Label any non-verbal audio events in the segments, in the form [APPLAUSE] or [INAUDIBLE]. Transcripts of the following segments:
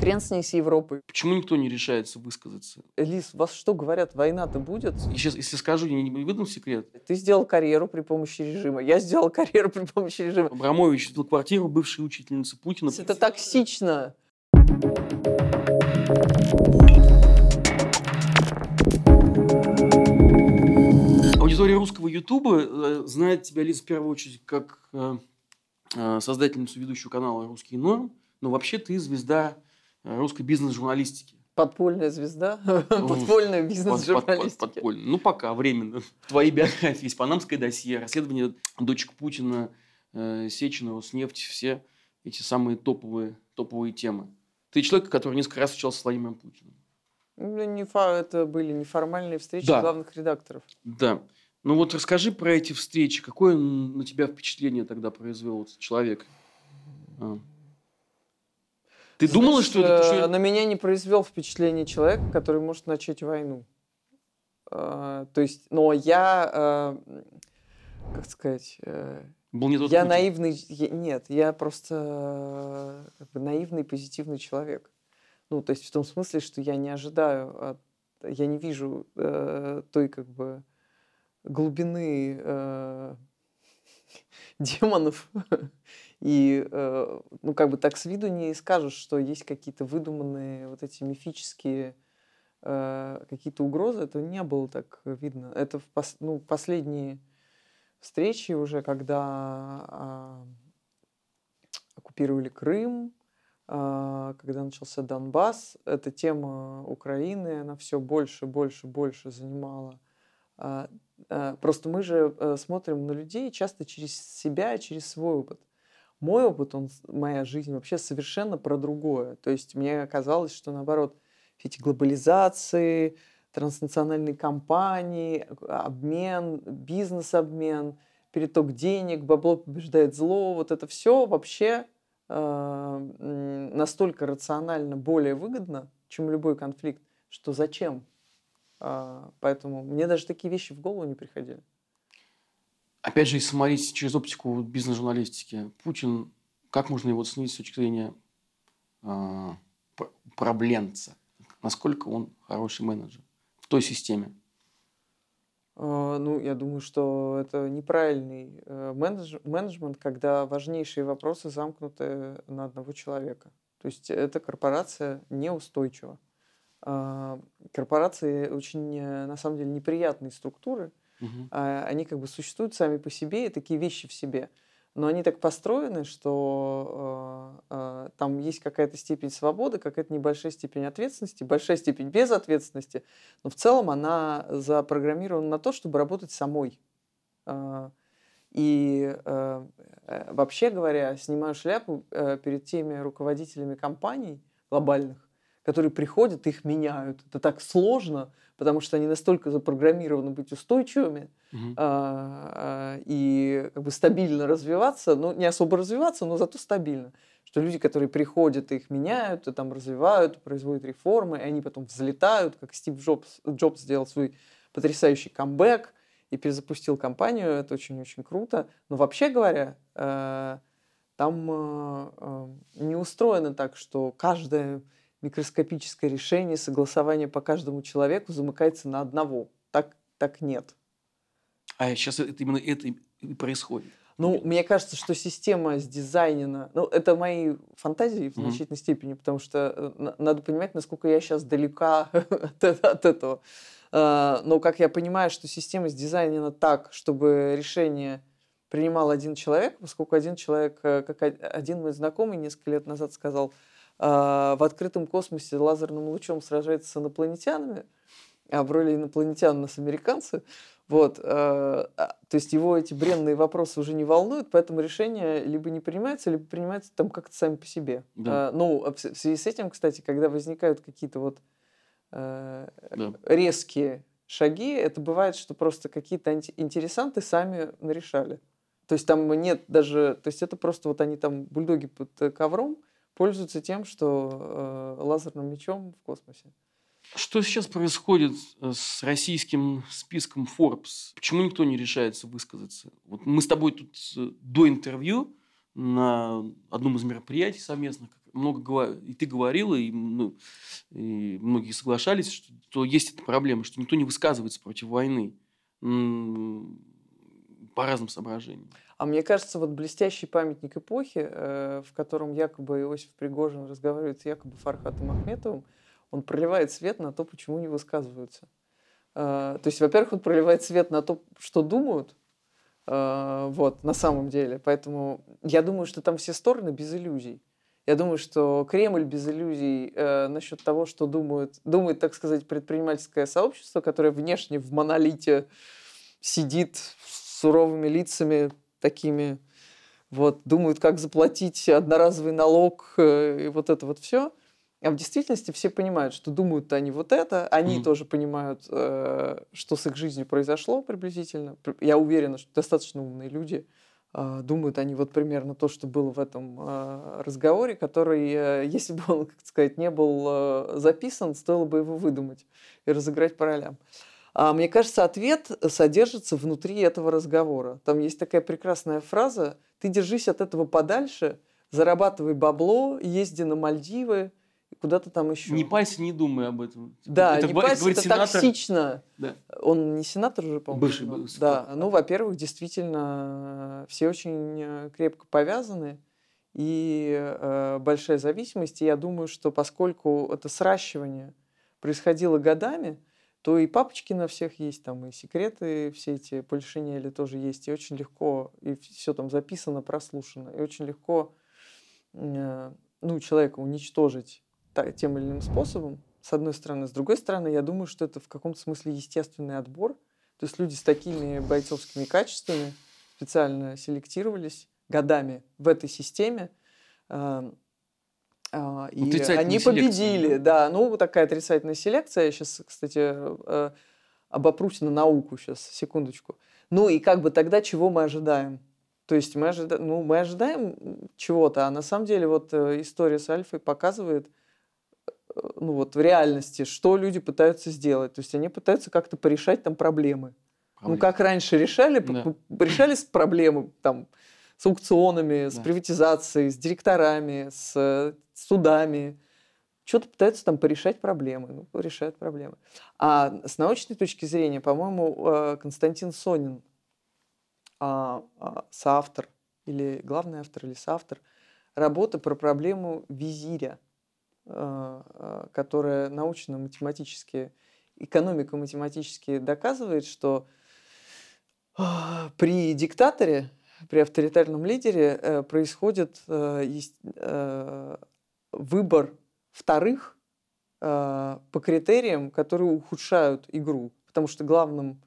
Хрен с ней с Европой. Почему никто не решается высказаться? Лиз, вас что говорят, война-то будет? И сейчас, если скажу, я не выдам секрет. Ты сделал карьеру при помощи режима. Я сделал карьеру при помощи режима. Абрамович видел квартиру бывшей учительницы Путина. Это токсично. Аудитория русского Ютуба э, знает тебя, Лиз, в первую очередь, как э, э, создательницу ведущего канала «Русский норм». Но вообще ты звезда русской бизнес-журналистики. Подпольная звезда? [LAUGHS] Подпольная бизнес-журналистика. Подпольная. Ну, пока, временно. [LAUGHS] Твои биографии есть «Панамское досье», расследование дочек Путина, э, Сечина, Роснефть, все эти самые топовые, топовые темы. Ты человек, который несколько раз встречался с Владимиром Путиным. Ну, не фа- это были неформальные встречи Да. главных редакторов. Да. Ну вот расскажи про эти встречи. Какое на тебя впечатление тогда произвел этот человек? А. Ты думала, что это... э, что- На меня не произвел впечатление человека, который может начать войну. Э, То есть, но я, э, как сказать, э, Был не тот я Путин? наивный, я- нет, я просто как бы наивный, позитивный человек. Ну, то есть в том смысле, что я не ожидаю, от- я не вижу э, той как бы глубины э, [LAUGHS] демонов. И, э, ну, как бы так с виду не скажешь, что есть какие-то выдуманные вот эти мифические э, какие-то угрозы. Это не было так видно. Это в пос- ну, последние встречи уже, когда а, оккупировали Крым, а, когда начался Донбасс, эта тема Украины, она все больше, больше, больше занимала. А, Просто мы же э, смотрим на людей часто через себя, через свой опыт. Мой опыт, он, моя жизнь вообще совершенно про другое. То есть мне казалось, что наоборот, все эти глобализации, транснациональные компании, обмен, бизнес-обмен, переток денег, бабло побеждает зло, вот это все вообще э, настолько рационально более выгодно, чем любой конфликт, что зачем? А, Поэтому мне даже такие вещи в голову не приходили. Опять же, если смотреть через оптику бизнес-журналистики, Путин, как можно его оценить с точки зрения а, п- управленца? Насколько он хороший менеджер в той системе? А, Ну, я думаю, что это неправильный э, менедж- менеджмент, когда важнейшие вопросы замкнуты на одного человека. То есть эта корпорация неустойчива. А, Корпорации очень, э, на самом деле, неприятные структуры. А, Они как бы существуют сами по себе, и такие вещи в себе. Но они так построены, что э, э, там есть какая-то степень свободы, какая-то небольшая степень ответственности, большая степень безответственности, но в целом она запрограммирована на то, чтобы работать самой. А, И э, э, вообще говоря, снимаю шляпу э, перед теми руководителями компаний глобальных, которые приходят их меняют. Это так сложно, потому что они настолько запрограммированы быть устойчивыми, Мгм. а, а, и как бы стабильно развиваться, ну, не особо развиваться, но зато стабильно. Что люди, которые приходят и их меняют, и там развивают, производят реформы, и они потом взлетают, как Стив Джобс, Джобс сделал свой потрясающий камбэк и перезапустил компанию, это очень-очень круто. Но вообще говоря, э, там э, э, не устроено так, что каждое микроскопическое решение, согласование по каждому человеку замыкается на одного. Так, так нет. А сейчас это именно это и происходит. Ну, мне кажется, что система сдизайнена... Ну, это мои фантазии в Мгм. значительной степени, потому что э, на- надо понимать, насколько я сейчас далека [LAUGHS] от, от этого. А, Но как я понимаю, что система сдизайнена так, чтобы решение принимал один человек, поскольку один человек, э, как один мой знакомый несколько лет назад сказал, в открытом космосе лазерным лучом сражается с инопланетянами, а в роли инопланетян у нас американцы. Вот, э, а, то есть его эти бренные вопросы уже не волнуют, поэтому решения либо не принимаются, либо принимаются там как-то сами по себе. Да. Ну, а в связи с этим, кстати, когда возникают какие-то вот Да. резкие шаги, это бывает, что просто какие-то интересанты сами нарешали. То есть там нет даже, то есть это просто вот они там бульдоги под ковром пользуются тем, что э, лазерным мечом в космосе. Что сейчас происходит с российским списком Forbes? Почему никто не решается высказаться? Вот мы с тобой тут э, до интервью на одном из мероприятий совместных, много и ты говорила, и, ну, и многие соглашались, что, что есть эта проблема, что никто не высказывается против войны по разным соображениям. А мне кажется, вот блестящий памятник эпохи, э, в котором якобы Иосиф Пригожин разговаривает с якобы Фархатом Ахметовым, он проливает свет на то, почему не высказываются. Э, то есть, во-первых, он проливает свет на то, что думают, э, вот, на самом деле. Поэтому я думаю, что там все стороны без иллюзий. Я думаю, что Кремль без иллюзий э, насчет того, что думают, думает, так сказать, предпринимательское сообщество, которое внешне в монолите сидит суровыми лицами, такими, вот, думают, как заплатить одноразовый налог э, и вот это вот все. А в действительности все понимают, что думают они вот это, они mm-hmm. тоже понимают, э, что с их жизнью произошло приблизительно. Я уверена, что достаточно умные люди э, думают они вот примерно то, что было в этом разговоре, который, если бы он, как сказать, не был записан, стоило бы его выдумать и разыграть по ролям. А мне кажется, ответ содержится внутри этого разговора. Там есть такая прекрасная фраза «Ты держись от этого подальше, зарабатывай бабло, езди на Мальдивы, куда-то там еще. Не пальцы, не думай об этом. Да, это, не пальцы, это сенатор. токсично. Да. Он не сенатор уже, по-моему? Бывший был. Да, ну, во-первых, действительно, все очень э, крепко повязаны и э, большая зависимость. И я думаю, что поскольку это сращивание происходило годами, то и папочки на всех есть, там и секреты все эти полишинели тоже есть, и очень легко, и все там записано, прослушано, и очень легко э, ну, человека уничтожить тем или иным способом, с одной стороны. С другой стороны, я думаю, что это в каком-то смысле естественный отбор. То есть люди с такими бойцовскими качествами специально селектировались годами в этой системе. А, и они победили, да. Ну, такая отрицательная селекция. Я сейчас, кстати, э, обопрусь на науку сейчас, секундочку. Ну и как бы тогда чего мы ожидаем? То есть мы, ожида... ну, мы ожидаем чего-то, а на самом деле вот э, история с Альфой показывает, э, ну вот в реальности, что люди пытаются сделать. То есть они пытаются как-то порешать там проблемы. Проблемы. Ну как раньше решали, да. решали проблемы там с аукционами, да. с приватизацией, с директорами, с судами, что-то пытаются там порешать проблемы. Ну, решают проблемы. А с научной точки зрения, по-моему, э, Константин Сонин, а, а, соавтор или главный автор или соавтор работы про проблему визиря, э, э, которая научно-математически, экономико-математически доказывает, что при диктаторе, при авторитарном лидере происходит выбор вторых э, по критериям, которые ухудшают игру, потому что главным,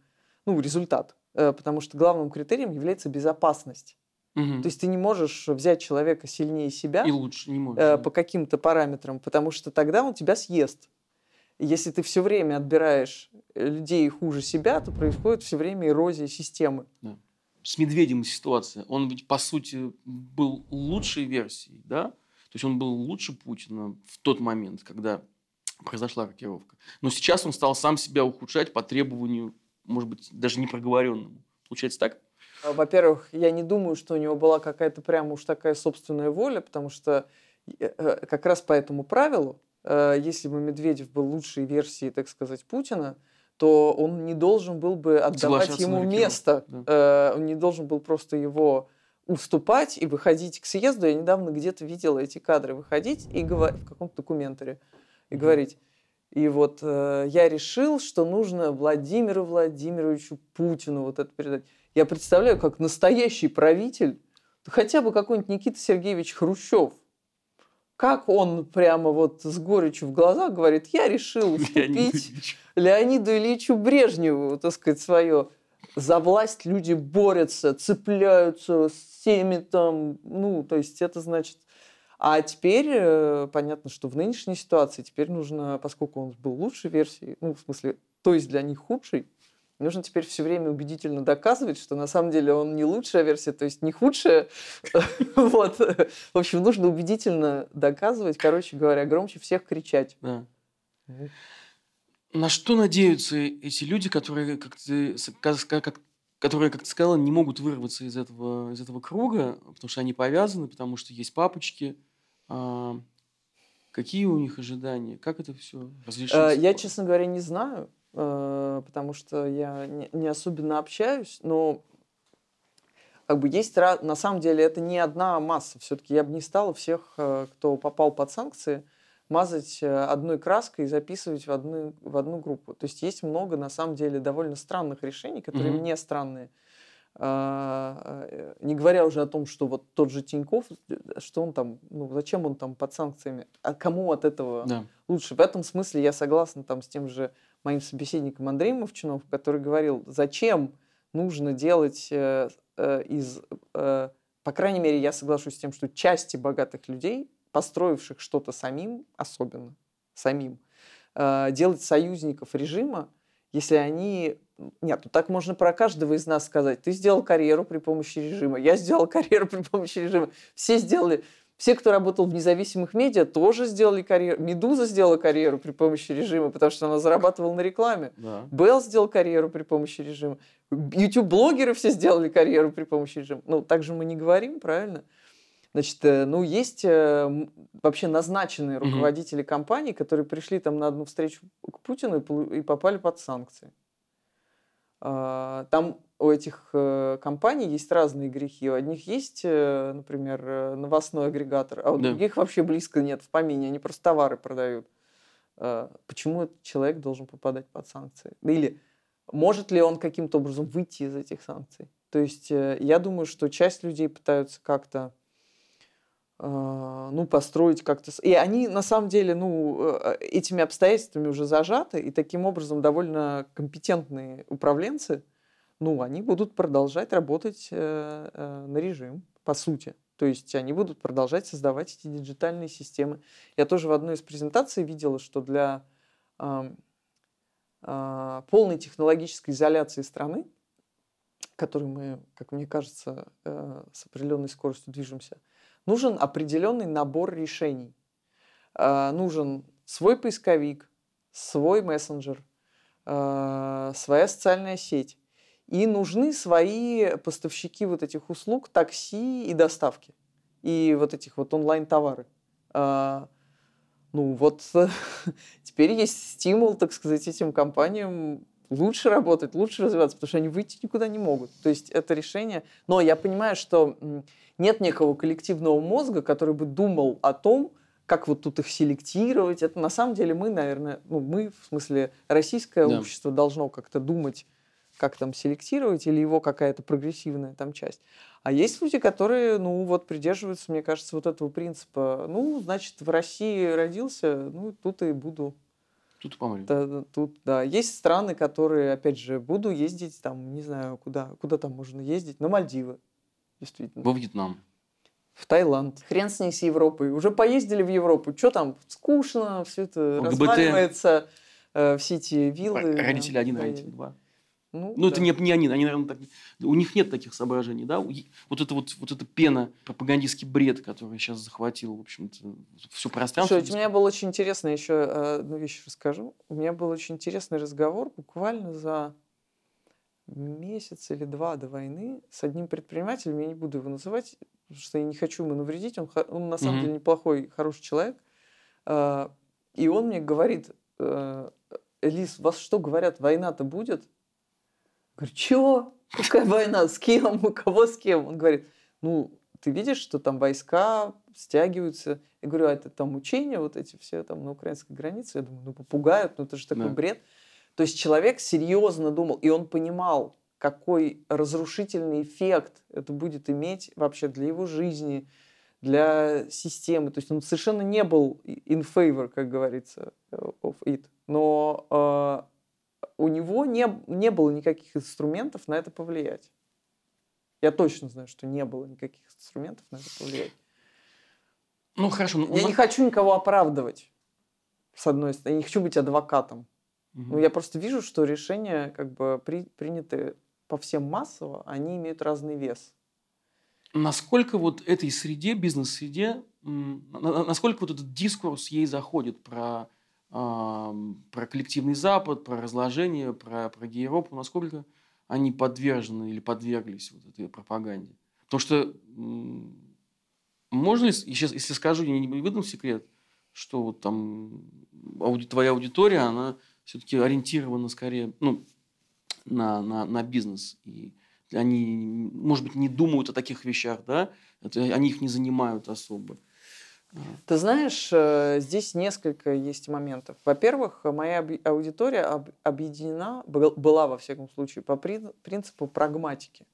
ну, результат, э, потому что главным критерием является безопасность. Угу. То есть ты не можешь взять человека сильнее себя и лучше не можешь, э, по каким-то параметрам, потому что тогда он тебя съест. Если ты все время отбираешь людей хуже себя, то происходит все время эрозия системы. Да. С Медведем ситуация. Он ведь, по сути, был лучшей версией, да? То есть он был лучше Путина в тот момент, когда произошла рокировка. Но сейчас он стал сам себя ухудшать по требованию, может быть, даже непроговоренному. Получается так? А, во-первых, я не думаю, что у него была какая-то прямо уж такая собственная воля, потому что э, э, как раз по этому правилу, э, если бы Медведев был лучшей версией, так сказать, Путина, то он не должен был бы отдавать ему место, да. он не должен был просто его уступать и выходить к съезду. Я недавно где-то видела эти кадры выходить и говорить в каком-то документаре и говорить. И вот э, я решил, что нужно Владимиру Владимировичу Путину вот это передать. Я представляю, как настоящий правитель, хотя бы какой-нибудь Никита Сергеевич Хрущев, как он прямо вот с горечью в глазах говорит, я решил [LAUGHS] уступить Леониду Ильичу Брежневу, так сказать, свое. За власть люди борются, цепляются всеми там, ну, то есть это значит... А теперь э, понятно, что в нынешней ситуации теперь нужно, поскольку он был лучшей версией, ну, в смысле, то есть для них нужно теперь все время убедительно доказывать, что на самом деле он не лучшая версия, то есть не худшая. [LAUGHS] Вот. В общем, нужно убедительно доказывать, короче говоря, громче всех кричать. Да. На что надеются эти люди, которые, как ты, как, которые, как ты сказала, не могут вырваться из этого, из этого круга, потому что они повязаны, потому что есть папочки. А, Какие у них ожидания? Как это все Э, разрешится? Я, честно говоря, не знаю, э, потому что я не особенно общаюсь, но как бы есть, на самом деле, это не одна масса. Все-таки я бы не стал всех, э, кто попал под санкции, мазать э, одной краской и записывать в одну, в одну группу. То есть есть много, на самом деле, довольно странных решений, которые Мгм. мне странные. А, э, Не говоря уже о том, что вот тот же Тиньков, что он там, ну зачем он там под санкциями, а кому от этого Да. лучше. В этом смысле я согласна там с тем же моим собеседником Андреем Мовчуновым, который говорил, зачем нужно делать э, э, из, э, по крайней мере, я соглашусь с тем, что части богатых людей, построивших что-то самим, особенно самим, э, делать союзников режима, если они... Нет, ну так можно про каждого из нас сказать. Ты сделал карьеру при помощи режима, я сделал [LAUGHS] карьеру при помощи режима. Все сделали все, кто работал в независимых медиа, тоже сделали карьеру. Медуза сделала карьеру при помощи режима, потому что она зарабатывала на рекламе. Да. Белл сделал карьеру при помощи режима. YouTube-блогеры все сделали карьеру при помощи режима. Ну, так же мы не говорим, правильно? Значит, э, ну, есть э, вообще назначенные руководители компаний, которые пришли там на одну встречу к Путину и попали под санкции. А, Там у этих э, компаний есть разные грехи. У одних есть, э, например, э, новостной агрегатор, а у Да. других вообще близко нет в помине. Они просто товары продают. Почему этот человек должен попадать под санкции? Или может ли он каким-то образом выйти из этих санкций? То есть э, я думаю, что часть людей пытаются как-то ну, построить как-то... И они, на самом деле, ну, этими обстоятельствами уже зажаты, и таким образом довольно компетентные управленцы, ну, они будут продолжать работать э, э, на режим, по сути. То есть они будут продолжать создавать эти диджитальные системы. Я тоже в одной из презентаций видела, что для а, полной технологической изоляции страны, которой мы, как мне кажется, э, с определенной скоростью движемся, нужен определенный набор решений. Нужен свой поисковик, свой мессенджер, своя социальная сеть. И нужны свои поставщики вот этих услуг, такси и доставки. И вот этих вот онлайн-товары. А, Ну вот [LAUGHS] теперь есть стимул, так сказать, этим компаниям лучше работать, лучше развиваться, потому что они выйти никуда не могут. То есть это решение... Но я понимаю, что нет некого коллективного мозга, который бы думал о том, как вот тут их селектировать. Это на самом деле мы, наверное, ну мы, в смысле, российское Да. общество должно как-то думать, как там селектировать, или его какая-то прогрессивная там часть. А есть люди, которые, ну, вот придерживаются, мне кажется, вот этого принципа. Ну, значит, в России родился, ну, тут и буду. Тут и помрем. Да, тут, да. Есть страны, которые, опять же, буду ездить там, не знаю, куда, куда там можно ездить, на Мальдивы, действительно. Во Вьетнам. В Таиланд. Хрен с ней с Европой. Уже поездили в Европу. Что там? Скучно, все это ЛГБТ. разваливается. э, все эти виллы. Родители один, родители два. Ну, Ну, это да. не, не они, они, наверное, так... У них нет таких соображений, да? Вот это вот, вот эта пена, пропагандистский бред, который сейчас захватил, в общем-то, все пространство. Слушай, у меня был очень интересный еще э, одну вещь расскажу. У меня был очень интересный разговор буквально за месяц или два до войны с одним предпринимателем. Я не буду его называть, потому что я не хочу ему навредить. Он, он на самом Мгм. деле неплохой, хороший человек. А, И он мне говорит, э, Элис, вас что говорят, война-то будет? Говорю, чего? Какая война? С кем? У кого с кем? Он говорит, ну, ты видишь, что там войска стягиваются. Я говорю, а это там учения вот эти все там на украинской границе? Я думаю, ну, попугают, ну, это же такой Да. бред. То есть человек серьезно думал, и он понимал, какой разрушительный эффект это будет иметь вообще для его жизни, для системы. То есть он совершенно не был in favor, как говорится, of it. Но э, у него не, не было никаких инструментов на это повлиять. Я точно знаю, что не было никаких инструментов на это повлиять. Ну, хорошо. ну, Я не хочу никого оправдывать, с одной стороны. Я не хочу быть адвокатом. мгм. Ну, я просто вижу, что решения, как бы при, приняты по всем массово, они имеют разный вес. Насколько вот этой среде, бизнес-среде, насколько вот этот дискурс ей заходит про, про коллективный Запад, про разложение, про, про Европу, насколько они подвержены или подверглись вот этой пропаганде? Потому что можно ли, сейчас, если скажу, я не выдам секрет, что вот там ауди, твоя аудитория, она все-таки ориентирована скорее ну, на, на, на бизнес. И они, может быть, не думают о таких вещах, да, это, они их не занимают особо. Ты знаешь, э, здесь несколько есть моментов. Во-первых, моя аудитория объединена, была во всяком случае, по принципу прагматики.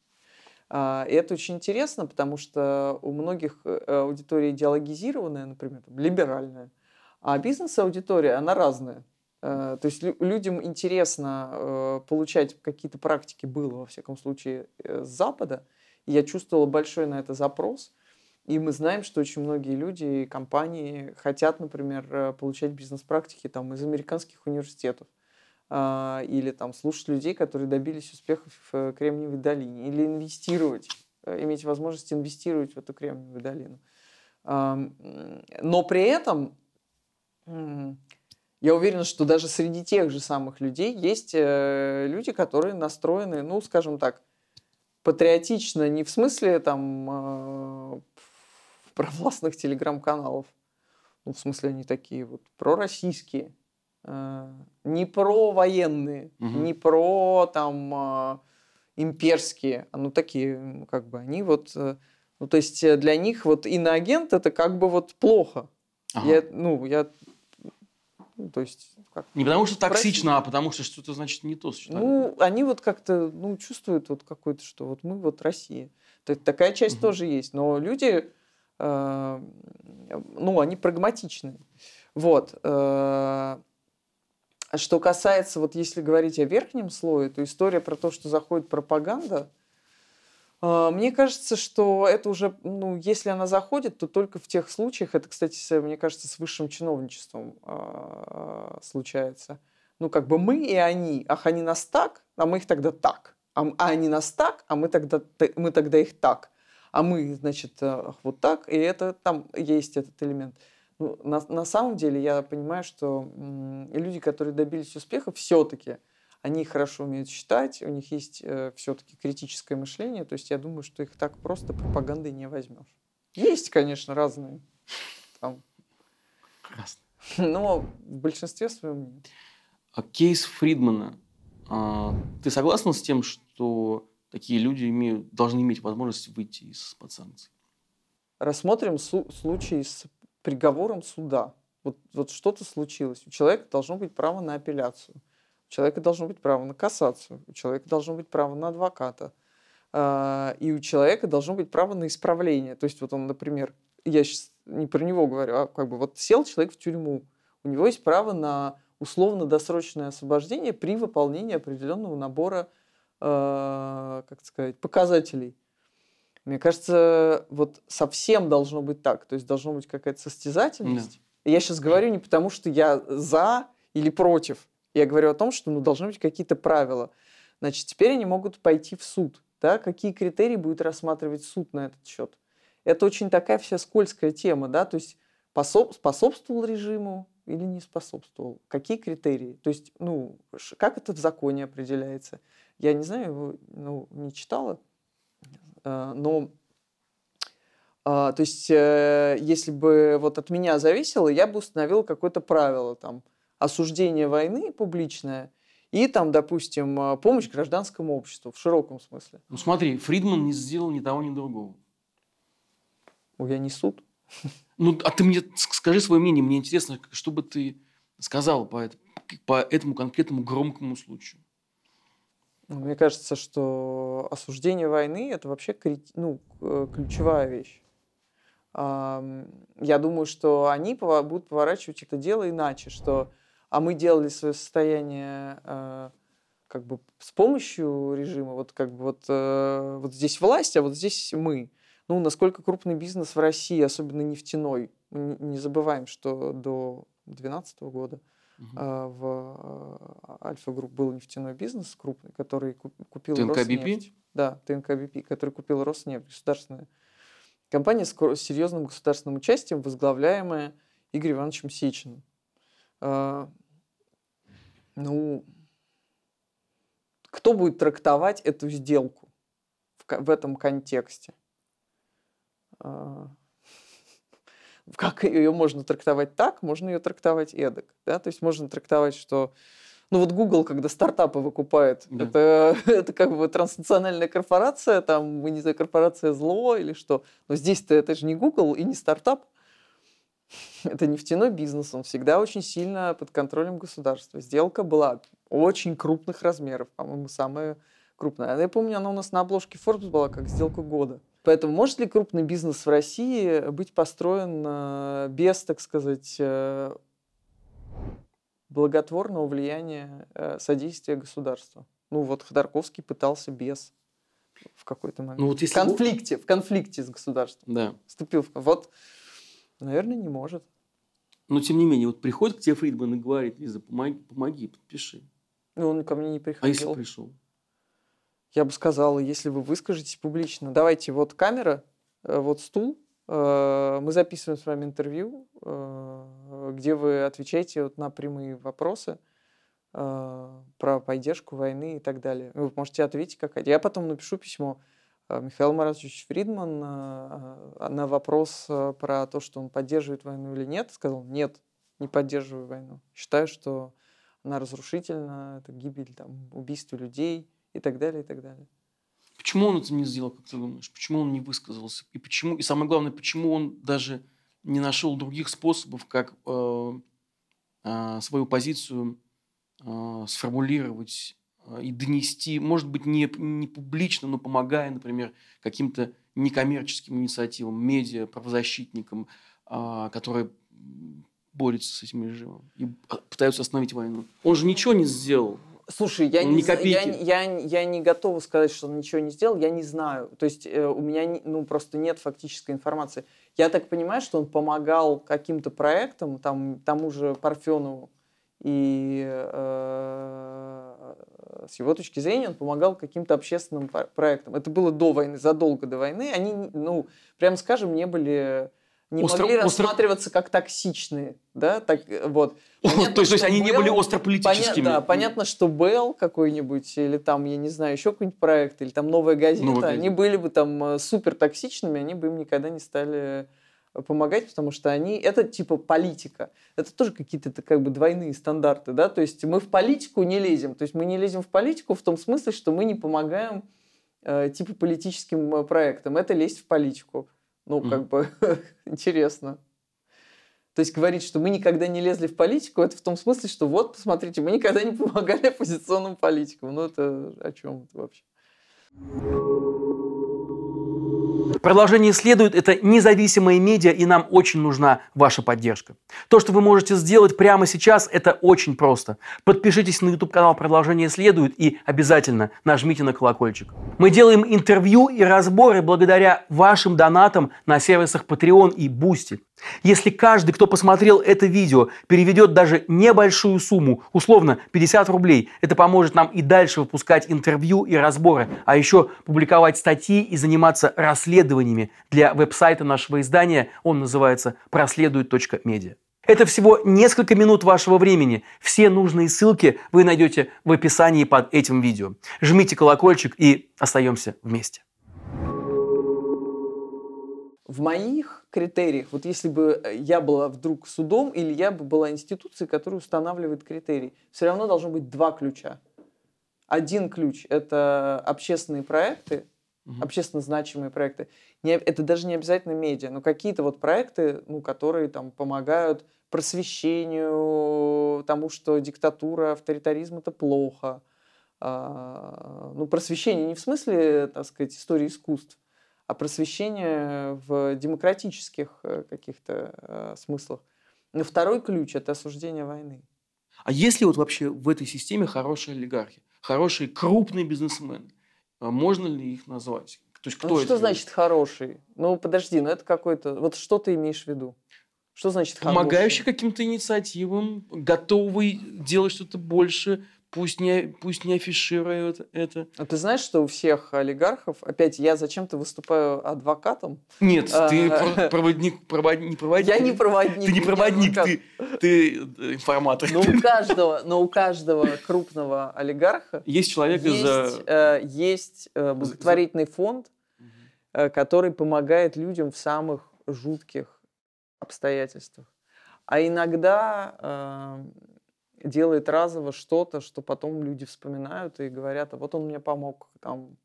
А, и это очень интересно, потому что у многих э, аудитория идеологизированная, например, либеральная, а бизнес-аудитория, она разная. Э, то есть людям интересно получать какие-то практики, было, во всяком случае, с Запада. И я чувствовала большой на это запрос – и мы знаем, что очень многие люди и компании хотят, например, э, получать бизнес-практики там, из американских университетов а, или там, слушать людей, которые добились успехов в Кремниевой долине, или инвестировать, э, иметь возможность инвестировать в эту Кремниевую долину. Но при этом я уверена, что даже среди тех же самых людей есть э, люди, которые настроены, ну, скажем так, патриотично не в смысле там провластных телеграм-каналов. Ну, в смысле, они такие вот пророссийские. Э, не про военные, угу. не про там э, имперские, а ну такие, как бы, они вот, э, ну то есть для них вот иноагент это как бы вот плохо. Ага. Я, ну, я, ну, то есть как, не потому что токсично, а потому что что-то значит не то сочетание. Ну, они вот как-то, ну, чувствуют вот какой-то, что вот мы вот Россия. Такая часть угу. тоже есть, но люди Э, ну, они прагматичны. Вот. Э, что касается, вот если говорить о верхнем слое, то история про то, что заходит пропаганда, э, мне кажется, что это уже, ну, если она заходит, то только в тех случаях, это, кстати, мне кажется, с высшим чиновничеством случается. Ну, как бы мы и они, ах, они нас так, а мы их тогда так. А они нас так, а мы тогда, мы тогда их так а мы, значит, э, вот так, и это там есть этот элемент. Ну, на, на самом деле я понимаю, что м, люди, которые добились успеха, все-таки они хорошо умеют считать, у них есть э, все-таки критическое мышление, то есть я думаю, что их так просто пропагандой не возьмешь. Есть, конечно, разные. Там. Красный. [LAUGHS] Но в большинстве своем нет. А кейс Фридмана. А, ты согласна с тем, что такие люди имеют, должны иметь возможность выйти из-под санкций. Рассмотрим су- случай с приговором суда. Вот, вот что-то случилось. У человека должно быть право на апелляцию. У человека должно быть право на кассацию. У человека должно быть право на адвоката. Э, и у человека должно быть право на исправление. То есть вот он, например, я сейчас не про него говорю, а как бы вот сел человек в тюрьму. У него есть право на условно-досрочное освобождение при выполнении определенного набора э, как сказать, показателей. Мне кажется, вот совсем должно быть так. То есть должно быть какая-то состязательность. Да. Я сейчас говорю не потому, что я за или против. Я говорю о том, что ну, должны быть какие-то правила. Значит, теперь они могут пойти в суд. Да? Какие критерии будет рассматривать суд на этот счет? Это очень такая вся скользкая тема. Да? То есть способствовал режиму или не способствовал? Какие критерии? То есть, ну, как это в законе определяется? Я не знаю, его ну, не читала, э, но а, то есть, э, если бы вот от меня зависело, я бы установил какое-то правило, там, осуждение войны публичное и там, допустим, э, помощь гражданскому обществу в широком смысле. Ну смотри, Фридман не сделал ни того, ни другого. Ну, я не суд. Ну, а ты мне скажи свое мнение. Мне интересно, что бы ты сказал по, по этому конкретному громкому случаю. Ну, мне кажется, что осуждение войны – это вообще ну, э, ключевая вещь. Я думаю, что они будут поворачивать это дело иначе, что а мы делали свое состояние э, как бы с помощью режима, вот как бы вот, э, вот здесь власть, а вот здесь мы. Ну, насколько крупный бизнес в России, особенно нефтяной, мы не забываем, что до 2012 года – Угу. В Альфа Групп был нефтяной бизнес крупный, который купил ТНК Роснефть. Да, ТНК БП, который купил Роснефть, государственная компания с серьезным государственным участием, возглавляемая Игорем Ивановичем Сечиным. А, ну, кто будет трактовать эту сделку в, в этом контексте? А, как ее можно трактовать так, можно ее трактовать эдак. Да? То есть можно трактовать, что ну вот Google, когда стартапы выкупает, да. это, [LAUGHS] это как бы транснациональная корпорация, там, не знаю, корпорация зло или что. Но здесь-то это же не Google и не стартап. [LAUGHS] Это нефтяной бизнес, он всегда очень сильно под контролем государства. Сделка была очень крупных размеров, по-моему, самая крупная. Я помню, она у нас на обложке Forbes была как сделка года. Поэтому может ли крупный бизнес в России быть построен э, без, так сказать, э, благотворного влияния э, содействия государства? Ну вот Ходорковский пытался без в какой-то момент. Ну, вот если... В конфликте, в конфликте с государством. Да. Вступил в... Вот, наверное, не может. Но, тем не менее, вот приходит к тебе Фридман и говорит, Лиза, помоги, помоги подпиши. Ну, он ко мне не приходил. А если пришел? Я бы сказала, если вы выскажетесь публично. Давайте, вот камера, э, вот стул, э, мы записываем с вами интервью, э, где вы отвечаете вот на прямые вопросы про поддержку войны и так далее. Вы можете ответить как Я потом напишу письмо Михаил Маратович Фридман на вопрос про то, что он поддерживает войну или нет, сказал, нет, не поддерживаю войну. Считаю, что она разрушительна, это гибель, там, убийство людей и так далее, и так далее. Почему он это не сделал, как ты думаешь? Почему он не высказался? И почему, и самое главное, почему он даже не нашел других способов, как э, э, свою позицию э, сформулировать э, и донести, может быть, не, не публично, но помогая, например, каким-то некоммерческим инициативам, медиа, правозащитникам, э, которые борются с этим режимом и пытаются остановить войну. Он же ничего не сделал. Слушай, я не, я, я, я не готова сказать, что он ничего не сделал, я не знаю. То есть э, у меня не, ну, просто нет фактической информации. Я так понимаю, что он помогал каким-то проектам, там, тому же Парфенову, и э, с его точки зрения он помогал каким-то общественным проектам. Это было до войны, задолго до войны. Они, ну, прямо скажем, не были не остро, могли остро... рассматриваться как токсичные, да, так вот. Понятно, то, есть, то есть они Белл, не были острополитическими. Понятно, да, понятно, что Белл какой-нибудь или там, я не знаю, еще какой-нибудь проект или там новая газета, новая они газета. были бы там э, супер токсичными, они бы им никогда не стали э, помогать, потому что они это типа политика. Это тоже какие-то как бы двойные стандарты, да. То есть мы в политику не лезем, то есть мы не лезем в политику в том смысле, что мы не помогаем э, типа политическим э, проектам. Это лезть в политику. Ну, mm-hmm. как бы [LAUGHS] интересно. То есть говорить, что мы никогда не лезли в политику, это в том смысле, что вот, посмотрите, мы никогда не [LAUGHS] помогали оппозиционным политикам. Ну, это о чем это вообще? Продолжение следует. Это независимые медиа, и нам очень нужна ваша поддержка. То, что вы можете сделать прямо сейчас, это очень просто. Подпишитесь на YouTube-канал «Продолжение следует» и обязательно нажмите на колокольчик. Мы делаем интервью и разборы благодаря вашим донатам на сервисах Patreon и Boosty. Если каждый, кто посмотрел это видео, переведет даже небольшую сумму, условно 50 рублей, это поможет нам и дальше выпускать интервью и разборы, а еще публиковать статьи и заниматься расследованиями для веб-сайта нашего издания. Он называется проследует.медиа. Это всего несколько минут вашего времени. Все нужные ссылки вы найдете в описании под этим видео. Жмите колокольчик и остаемся вместе. В моих критериях. Вот если бы э, я была вдруг судом или я бы была институцией, которая устанавливает критерии, все равно должно быть два ключа. Один ключ – это общественные проекты, угу. общественно значимые проекты. Не, это даже не обязательно медиа, но какие-то вот проекты, ну, которые там помогают просвещению, тому, что диктатура, авторитаризм – это плохо. А, ну, просвещение не в смысле, так сказать, истории искусств, а просвещение в демократических э, каких-то э, смыслах. Но второй ключ – это осуждение войны. А есть ли вот вообще в этой системе хорошие олигархи, хорошие крупные бизнесмены? А можно ли их назвать? То есть кто ну, это? Что значит хороший? Ну, подожди, ну это какой-то... Вот что ты имеешь в виду? Что значит хороший? Помогающий каким-то инициативам, готовый делать что-то больше, пусть не, пусть не афишируют это. А ты знаешь, что у всех олигархов, опять я зачем-то выступаю адвокатом? Нет, а, ты проводник, проводник, не проводник. Я не проводник. Ты не проводник, ты, ты э, информатор. Но у каждого, но у каждого крупного олигарха есть человек есть, из э, есть э, благотворительный фонд, который помогает людям в самых жутких обстоятельствах. А иногда э, делает разово что-то, что потом люди вспоминают и говорят, а вот он мне помог там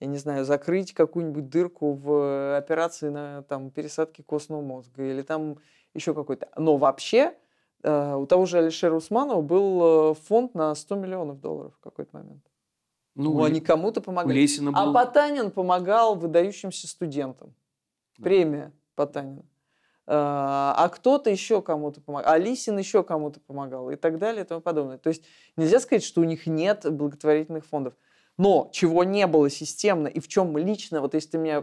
я не знаю, закрыть какую-нибудь дырку в операции на там, пересадке костного мозга или там еще какой-то. Но вообще э, у того же Алишера Усманова был э, фонд на 100 миллионов долларов в какой-то момент. Ну, ну они кому-то помогали. А был... А Потанин помогал выдающимся студентам. Да. Премия Потанина. Э, а кто-то еще кому-то помогал. А Лисин еще кому-то помогал и так далее и тому подобное. То есть нельзя сказать, что у них нет благотворительных фондов. Но чего не было системно и в чем лично, вот если ты меня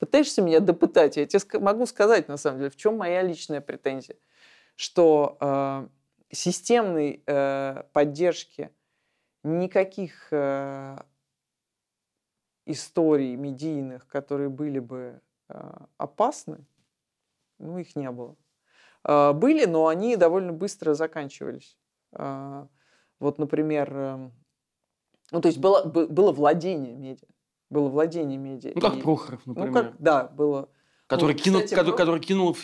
пытаешься меня допытать, я тебе могу сказать на самом деле, в чем моя личная претензия, что э, системной э, поддержки никаких э, историй медийных, которые были бы э, опасны, ну их не было. Э, были, но они довольно быстро заканчивались. Э, вот, например, э, ну, то есть было, было владение медиа. Было владение медиа. Ну, как и, Прохоров, например. Ну, как, да, было. Который, ну, кинул, кстати, который, который кинул,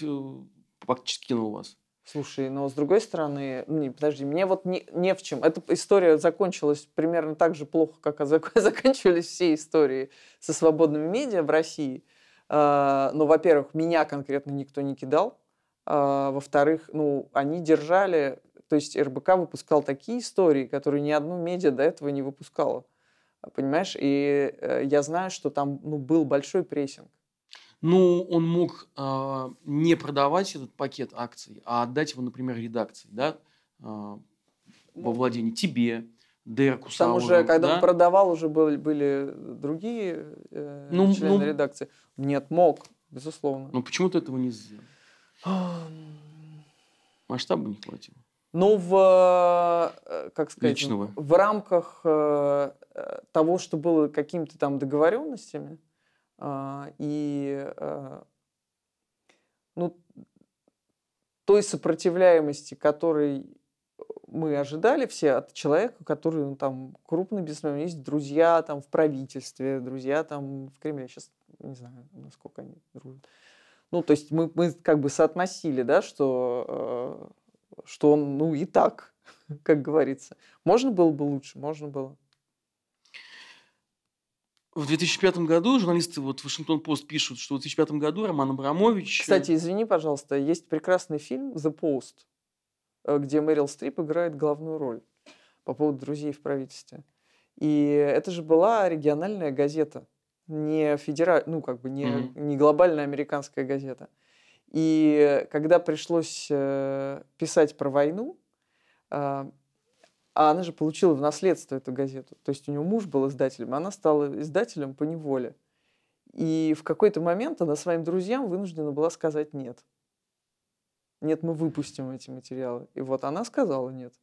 фактически кинул вас. Слушай, но с другой стороны, ну, не, подожди, мне вот не, не в чем. Эта история закончилась примерно так же плохо, как [LAUGHS] заканчивались все истории со свободными медиа в России. Uh, ну, во-первых, меня конкретно никто не кидал. Uh, во-вторых, ну, они держали то есть РБК выпускал такие истории, которые ни одну медиа до этого не выпускала. Понимаешь? И э, я знаю, что там ну, был большой прессинг. Ну, он мог э, не продавать этот пакет акций, а отдать его, например, редакции, да, э, во ну. владение тебе, Дерку Там уже, когда да? он продавал, уже были, были другие э, ну, члены ну, редакции. Нет, мог, безусловно. Но почему ты этого не сделал? Масштаба не хватило. Ну, в, э, как сказать, Личного. в рамках э, э, того, что было какими-то там договоренностями, а, и ну, той сопротивляемости, которой мы ожидали все от человека, который ну, там крупный бизнесмен, есть друзья там в правительстве, друзья там в Кремле. Сейчас не знаю, насколько они дружат. Ну, то есть мы, мы как бы соотносили, да, что что он, ну, и так, [LAUGHS] как говорится. Можно было бы лучше, можно было. В 2005 году журналисты вот Вашингтон-Пост пишут, что в 2005 году Роман Абрамович... Кстати, извини, пожалуйста, есть прекрасный фильм «The Post», э, где Мэрил Стрип играет главную роль по поводу друзей в правительстве. И это же была региональная газета, не федераль, ну как бы не, mm-hmm. не глобальная американская газета. И когда пришлось э, писать про войну, а, а она же получила в наследство эту газету. То есть у нее муж был издателем, а она стала издателем по неволе. И в какой-то момент она своим друзьям вынуждена была сказать нет. Нет, мы выпустим эти материалы. И вот она сказала нет.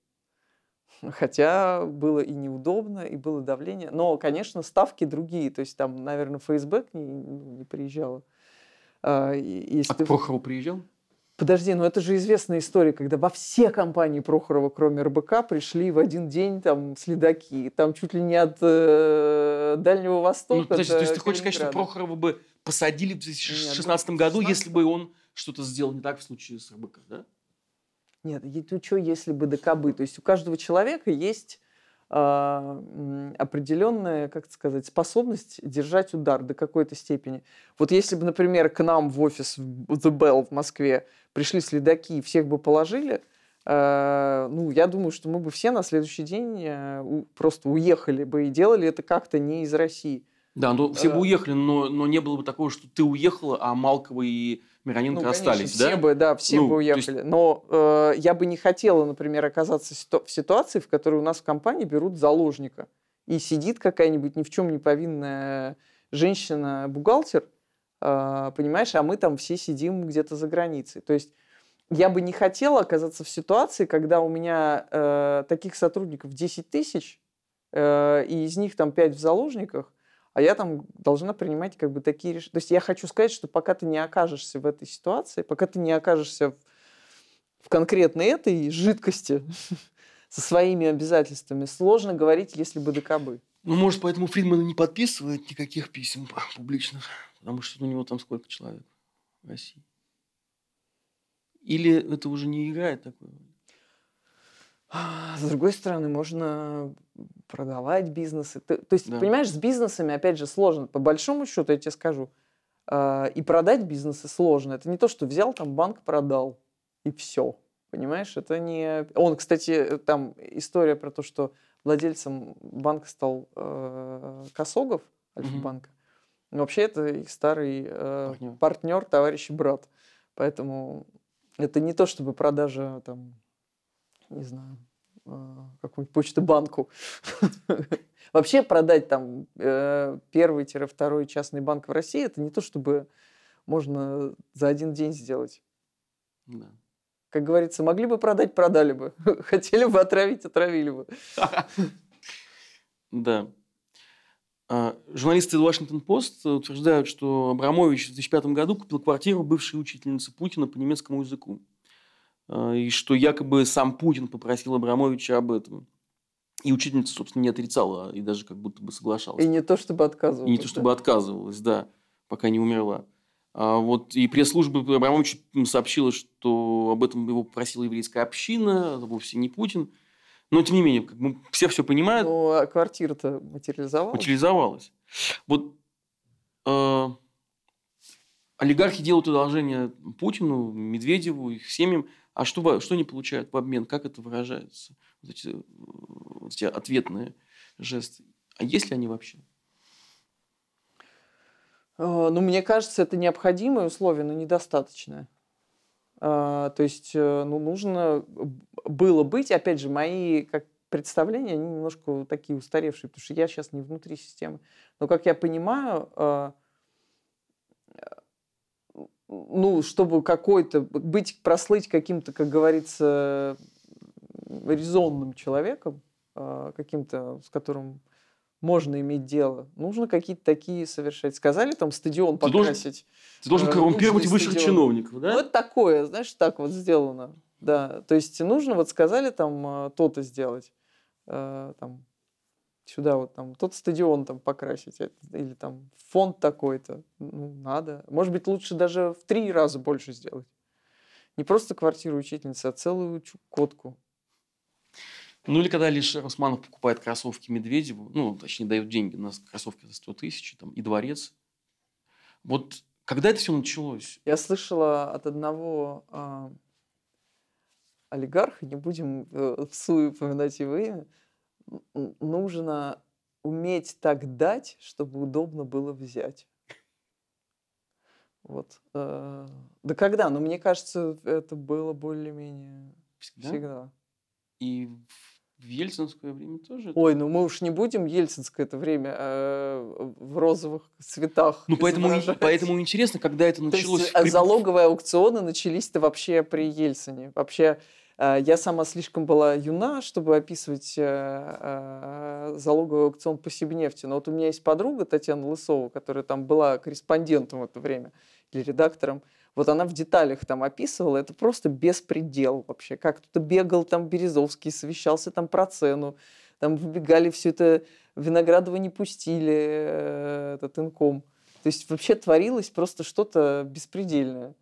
Хотя было и неудобно, и было давление. Но, конечно, ставки другие. То есть там, наверное, ФСБ к ней не приезжала. А, если а ты... Прохоров приезжал? Подожди, ну это же известная история, когда во все компании Прохорова, кроме РБК, пришли в один день там следаки. Там чуть ли не от э, Дальнего Востока. Ну, подожди, то есть ты хочешь сказать, что Прохорова бы посадили в 2016 Нет, году, 16... если бы он что-то сделал не так в случае с РБК, да? Нет, ну что, если бы да кабы. То есть у каждого человека есть а, определенная, как сказать, способность держать удар до какой-то степени. Вот если бы, например, к нам в офис в The Bell в Москве пришли следаки и всех бы положили, а, ну, я думаю, что мы бы все на следующий день э, просто уехали бы и делали это как-то не из России. Да, ну все бы уехали, но, но не было бы такого, что ты уехала, а Малкова и Мироненко ну, конечно, остались, все да? бы, да, все ну, бы уехали. Есть... Но э, я бы не хотела, например, оказаться в ситуации, в которой у нас в компании берут заложника. И сидит какая-нибудь ни в чем не повинная женщина-бухгалтер, э, понимаешь, а мы там все сидим где-то за границей. То есть я бы не хотела оказаться в ситуации, когда у меня э, таких сотрудников 10 тысяч, э, и из них там 5 в заложниках, а я там должна принимать как бы такие решения. То есть я хочу сказать, что пока ты не окажешься в этой ситуации, пока ты не окажешься в, в конкретной этой жидкости [LAUGHS] со своими обязательствами, сложно говорить, если бы докобы. Ну, может, поэтому Фридман не подписывает никаких писем публичных, потому что у него там сколько человек в России? Или это уже не играет такой роли? С другой стороны, можно продавать бизнесы. Ты- то есть, Да. понимаешь, с бизнесами, опять же, сложно. По большому счету, я тебе скажу, а, и продать бизнесы сложно. Это не то, что взял там банк, продал, и все. Понимаешь, это не... Он, кстати, э, там история про то, что владельцем банка стал э, Косогов, Альфа-банка. Но Вообще это их старый э, Партнер. партнер, товарищ и брат. Поэтому это не то, чтобы продажа там, не знаю, э, какую-нибудь почту-банку. [LAUGHS] Вообще продать там э, первый-второй частный банк в России, это не то, чтобы можно за один день сделать. Да. Как говорится, могли бы продать, продали бы. [LAUGHS] Хотели бы отравить, отравили бы. [LAUGHS] Да. А, Журналисты Washington Post утверждают, что Абрамович в 2005 году купил квартиру бывшей учительницы Путина по немецкому языку. А, И что якобы сам Путин попросил Абрамовича об этом. И учительница, собственно, не отрицала, и даже как будто бы соглашалась. И не то, чтобы отказывал. И не то чтобы отказывалась, да, пока не умерла. А вот и пресс-служба Абрамовича сообщила, что об этом его попросила еврейская община, а вовсе не Путин. Но, тем не менее, как бы все все понимают, Ну, а квартира-то материализовалась. материализовалась. Вот э, олигархи делают одолжение Путину, Медведеву, их семьям. А что, что они получают в обмен? Как это выражается? Вот эти, э, вот эти ответные жесты. А есть ли они вообще? Э, Ну, мне кажется, это необходимое условие, но недостаточное. А, То есть, э, ну, нужно было быть, опять же, мои как представления, они немножко такие устаревшие, потому что я сейчас не внутри системы. Но, как я понимаю, э, ну, чтобы какой-то, быть, прослыть каким-то, как говорится, резонным человеком, а, каким-то, с которым можно иметь дело, нужно какие-то такие совершать. Сказали там стадион Ты должен- покрасить. Ты должен Э, коррумпировать высших стадион. чиновников, да? Это такое, знаешь, так вот сделано. Да, то есть нужно, вот сказали там а, то-то сделать, э, там, сюда вот там, тот стадион там покрасить, э, или там фонд такой-то, ну, надо. Может быть, лучше даже в три раза больше сделать. Не просто квартиру учительницы, а целую Чукотку. Ну или когда лишь Росманов покупает кроссовки Медведеву, ну, точнее, дает деньги на кроссовки за 100 тысяч, там, и дворец. Вот когда это все началось? Я слышала от одного а, олигарха, не будем э, в суе упоминать его имя, нужно уметь так дать, чтобы удобно было взять. Вот. э, Да когда? Ну, мне кажется, это было более-менее Всегда? всегда. И в ельцинское время тоже? Ой, ну мы уж не будем ельцинское это время э, в розовых цветах Ну, поэтому, поэтому интересно, когда это То началось. есть в а при- залоговые аукционы начались-то вообще при Ельцине. Вообще, э, я сама слишком была юна, чтобы описывать э, э, залоговый аукцион по Сибнефти. Но вот у меня есть подруга Татьяна Лысова, которая там была корреспондентом в это время или редактором. Вот она в деталях там описывала, это просто беспредел вообще. Как кто-то бегал там Березовский, совещался там про цену, там выбегали все это, Виноградова не пустили, э, этот инком. То есть вообще творилось просто что-то беспредельное.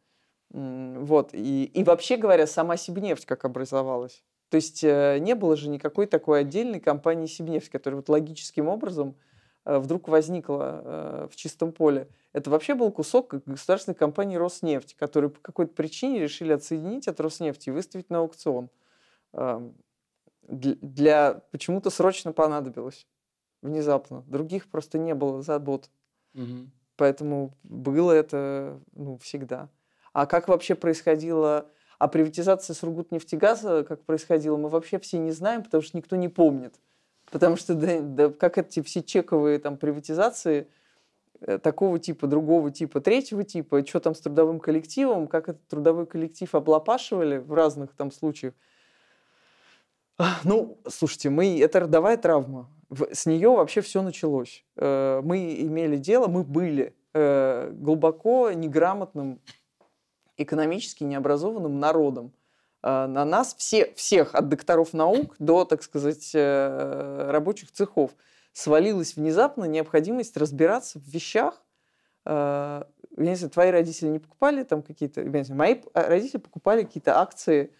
Вот. И, и вообще говоря, сама Сибнефть как образовалась. То есть э, не было же никакой такой отдельной компании Сибнефть, которая вот логическим образом э, вдруг возникла э, в чистом поле. Это вообще был кусок государственной компании Роснефть, которую по какой-то причине решили отсоединить от Роснефти и выставить на аукцион. Для, почему-то срочно понадобилось. Внезапно. Других просто не было забот. Мгм. Поэтому было это ну, всегда. А как вообще происходило... А приватизация Сургутнефтегаза, как происходила, мы вообще все не знаем, потому что никто не помнит. Потому что да, да, как эти все чековые там приватизации э, такого типа, другого типа, третьего типа, что там с трудовым коллективом, как этот трудовой коллектив облапашивали в разных там случаях. Ну, слушайте, мы, это родовая травма. С нее вообще все началось. Э, Мы имели дело, мы были э, глубоко неграмотным, экономически необразованным народом. Э, На нас все, всех, от докторов наук до, так сказать, э, рабочих цехов, свалилась внезапно необходимость разбираться в вещах, я не знаю, твои родители не покупали там какие-то, мои родители покупали какие-то акции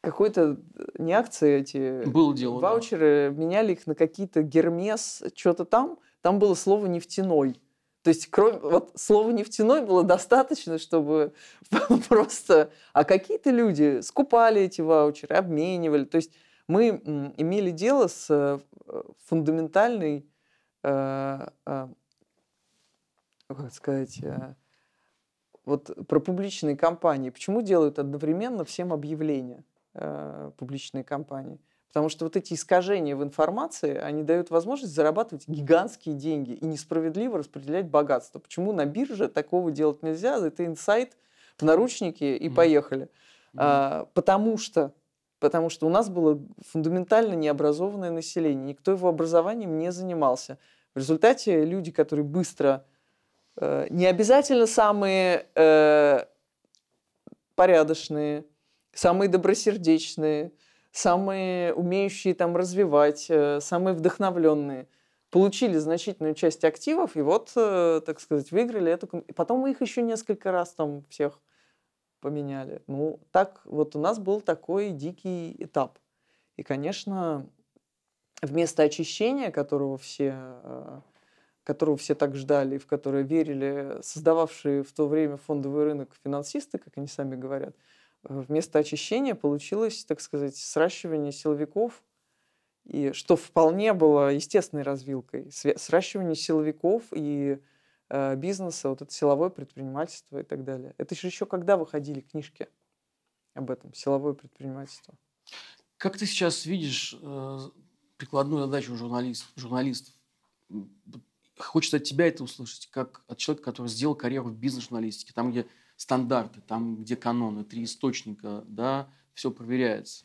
какой-то не акции эти было дело, ваучеры да. меняли их на какие-то гермес что-то там там было слово нефтяной то есть кроме вот слова нефтяной было достаточно чтобы [LAUGHS] просто а какие-то люди скупали эти ваучеры обменивали то есть мы имели дело с э, фундаментальной э, э, как сказать вот про публичные компании почему делают одновременно всем объявления публичные компании. Потому что вот эти искажения в информации, они дают возможность зарабатывать гигантские деньги и несправедливо распределять богатство. Почему на бирже такого делать нельзя? Это инсайт в наручники и поехали. Mm-hmm. А, потому что потому что у нас было фундаментально необразованное население, никто его образованием не занимался. В результате люди, которые быстро, э, не обязательно самые э, порядочные, самые добросердечные, самые умеющие там развивать, э, самые вдохновленные, получили значительную часть активов и вот, э, так сказать, выиграли эту... И потом мы их еще несколько раз там всех поменяли. Ну, так вот у нас был такой дикий этап. И, конечно, вместо очищения, которого все, э, которого все так ждали, в которое верили создававшие в то время фондовый рынок финансисты, как они сами говорят, вместо очищения получилось, так сказать, сращивание силовиков, и что вполне было естественной развилкой. Сращивание силовиков и э, бизнеса, вот это силовое предпринимательство и так далее. Это же еще когда выходили книжки об этом, силовое предпринимательство. Как ты сейчас видишь э, прикладную задачу журналист, журналистов? Хочется от тебя это услышать, как от человека, который сделал карьеру в бизнес-журналистике, там, где стандарты, там, где каноны, три источника, да, все проверяется.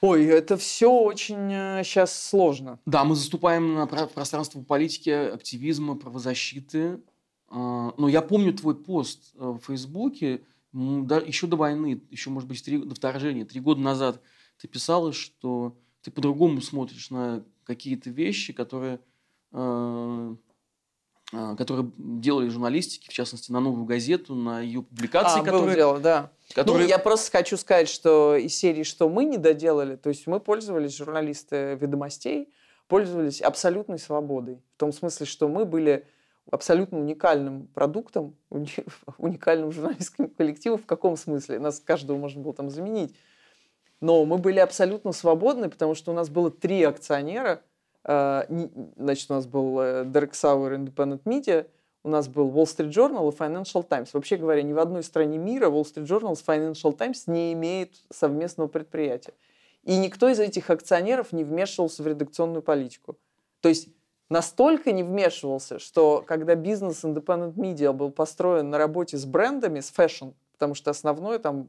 Ой, это все очень сейчас э, сложно. Да, мы заступаем на пространство политики, активизма, правозащиты. А, но я помню твой пост э, в Фейсбуке, еще до войны, еще, может быть, три, до вторжения, три года назад ты писала, что ты по-другому смотришь на какие-то вещи, которые э, которые делали журналистики, в частности, на новую газету, на ее публикации, а, которые... Дело, да. Которые... Ну, я просто хочу сказать, что из серии «Что мы не доделали», то есть мы пользовались, журналисты «Ведомостей», пользовались абсолютной свободой. В том смысле, что мы были абсолютно уникальным продуктом, [LAUGHS] уникальным журналистским коллективом. В каком смысле? Нас каждого можно было там заменить. Но мы были абсолютно свободны, потому что у нас было три акционера – а, значит, у нас был э, Derek Sauer Independent Media, у нас был Wall Street Journal и Financial Times. Вообще говоря, ни в одной стране мира Wall Street Journal с Financial Times не имеет совместного предприятия. И никто из этих акционеров не вмешивался в редакционную политику. То есть настолько не вмешивался, что когда бизнес Independent Media был построен на работе с брендами, с fashion, потому что основное там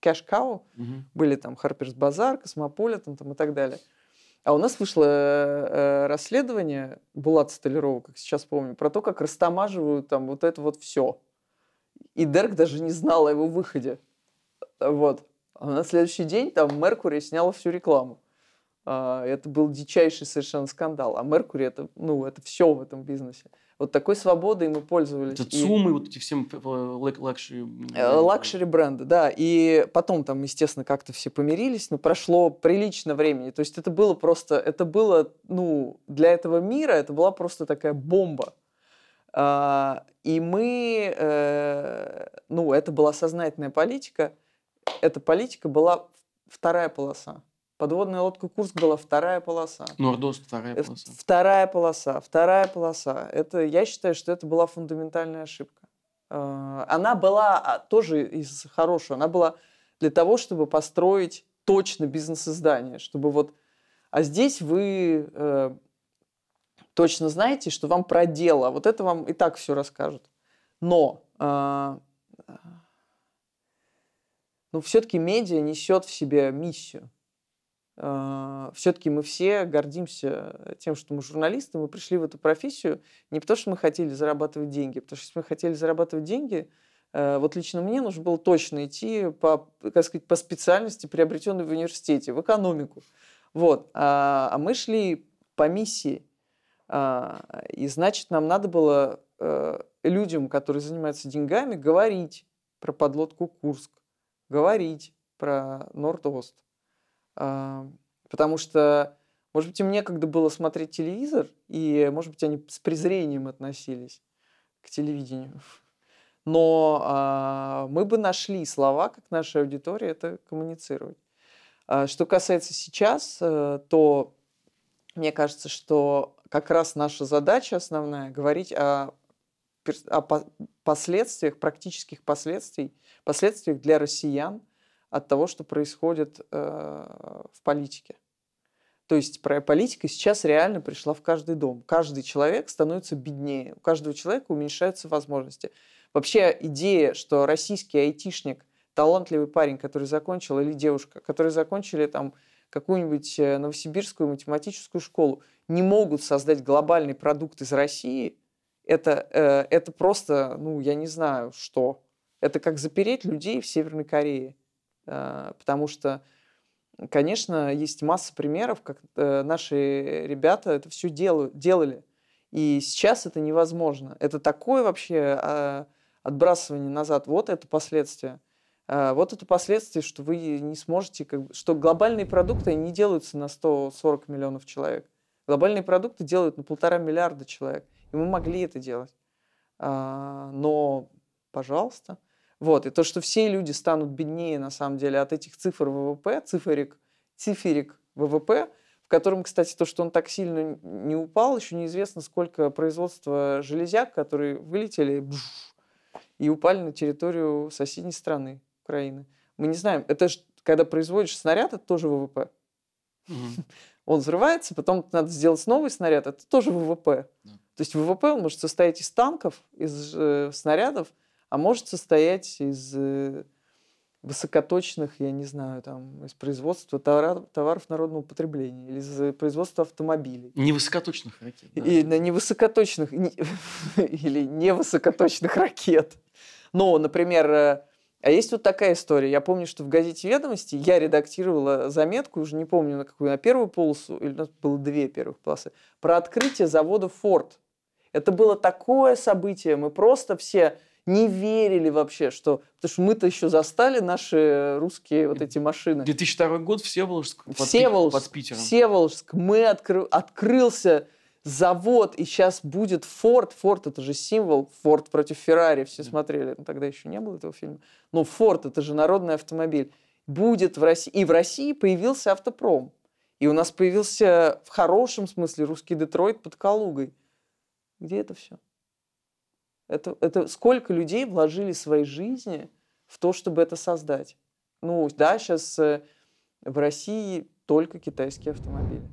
Cash Cow, угу. были там Harper's Bazaar, Cosmopolitan там, и так далее – а у нас вышло э, расследование Булата Столярова, как сейчас помню, про то, как растамаживают там вот это вот все. И Дерк даже не знал о его выходе. Вот. А на следующий день там Mercury сняла всю рекламу. А, это был дичайший совершенно скандал. А Mercury это, ну, это все в этом бизнесе. Вот такой свободой мы пользовались. Это ЦУМы, и... вот эти всем luxury. Э, luxury бренды, да. И потом там, естественно, как-то все помирились, но прошло прилично времени. То есть это было просто, это было, ну, для этого мира это была просто такая бомба. А, и мы, э, ну, это была сознательная политика. Эта политика была вторая полоса. Подводная лодка Курск была вторая полоса. Нордост вторая полоса. Вторая полоса, вторая полоса. Это, я считаю, что это была фундаментальная ошибка. Э, она была а, тоже из хорошего. Она была для того, чтобы построить точно бизнес-издание, чтобы вот... А здесь вы э, точно знаете, что вам про дело. Вот это вам и так все расскажут. Но э, ну, все-таки медиа несет в себе миссию. А, все-таки мы все гордимся тем, что мы журналисты, мы пришли в эту профессию не потому, что мы хотели зарабатывать деньги, потому что если мы хотели зарабатывать деньги, э, вот лично мне нужно было точно идти по, как сказать, по специальности, приобретенной в университете, в экономику. Вот. А, а мы шли по миссии. А, и значит, нам надо было э, людям, которые занимаются деньгами, говорить про подлодку Курск, говорить про Норд-Ост. А, потому что, может быть, им некогда было смотреть телевизор, и, может быть, они с презрением относились к телевидению. [LAUGHS] Но а, мы бы нашли слова, как наша аудитория это коммуницировать. А, что касается сейчас, а, то мне кажется, что как раз наша задача основная говорить о, о последствиях, практических последствий, последствиях для россиян от того, что происходит э, в политике. То есть политика сейчас реально пришла в каждый дом. Каждый человек становится беднее, у каждого человека уменьшаются возможности. Вообще идея, что российский айтишник, талантливый парень, который закончил, или девушка, которые закончили там какую-нибудь э, новосибирскую математическую школу, не могут создать глобальный продукт из России, это, э, это просто, ну, я не знаю, что. Это как запереть людей в Северной Корее. Э, потому что, конечно, есть масса примеров, как наши ребята это все делали. И сейчас это невозможно. Это такое вообще а, отбрасывание назад. Вот это последствия. А, вот это последствия, что вы не сможете, что глобальные продукты не делаются на 140 миллионов человек. Глобальные продукты делают на полтора миллиарда человек. И мы могли это делать. А, но, пожалуйста. Вот. И то, что все люди станут беднее, на самом деле, от этих цифр ВВП, циферик, циферик ВВП, в котором, кстати, то, что он так сильно не упал, еще неизвестно, сколько производства железяк, которые вылетели и упали на территорию соседней страны. Украины. Мы не знаем, это же, когда производишь снаряд, это тоже ВВП. Угу. [LAUGHS] Он взрывается, потом надо сделать новый снаряд, это тоже ВВП. Да. То есть ВВП он может состоять из танков, из э, снарядов, а может состоять из э, высокоточных, я не знаю, там, из производства товаров, товаров народного потребления или из э, производства автомобилей. Невысокоточных ракет. Да. И на невысокоточных не, [LAUGHS] или невысокоточных ракет. Ну, например, э, а есть вот такая история. Я помню, что в газете «Ведомости» я редактировала заметку, уже не помню на какую, на первую полосу, или у нас было две первых полосы, про открытие завода «Форд». Это было такое событие, мы просто все не верили вообще, что... Потому что мы-то еще застали наши русские вот эти машины. 2002 год, Всеволожск под, Всеволожск, под Питером. Всеволожск. Мы откры... открылся завод, и сейчас будет Форд. Форд это же символ. Форд против Феррари. Все смотрели. Ну, тогда еще не было этого фильма. Но Форд это же народный автомобиль. Будет в России. И в России появился автопром. И у нас появился в хорошем смысле русский Детройт под Калугой. Где это все? Это, это сколько людей вложили свои жизни в то, чтобы это создать? Ну, да, сейчас э, в России только китайские автомобили.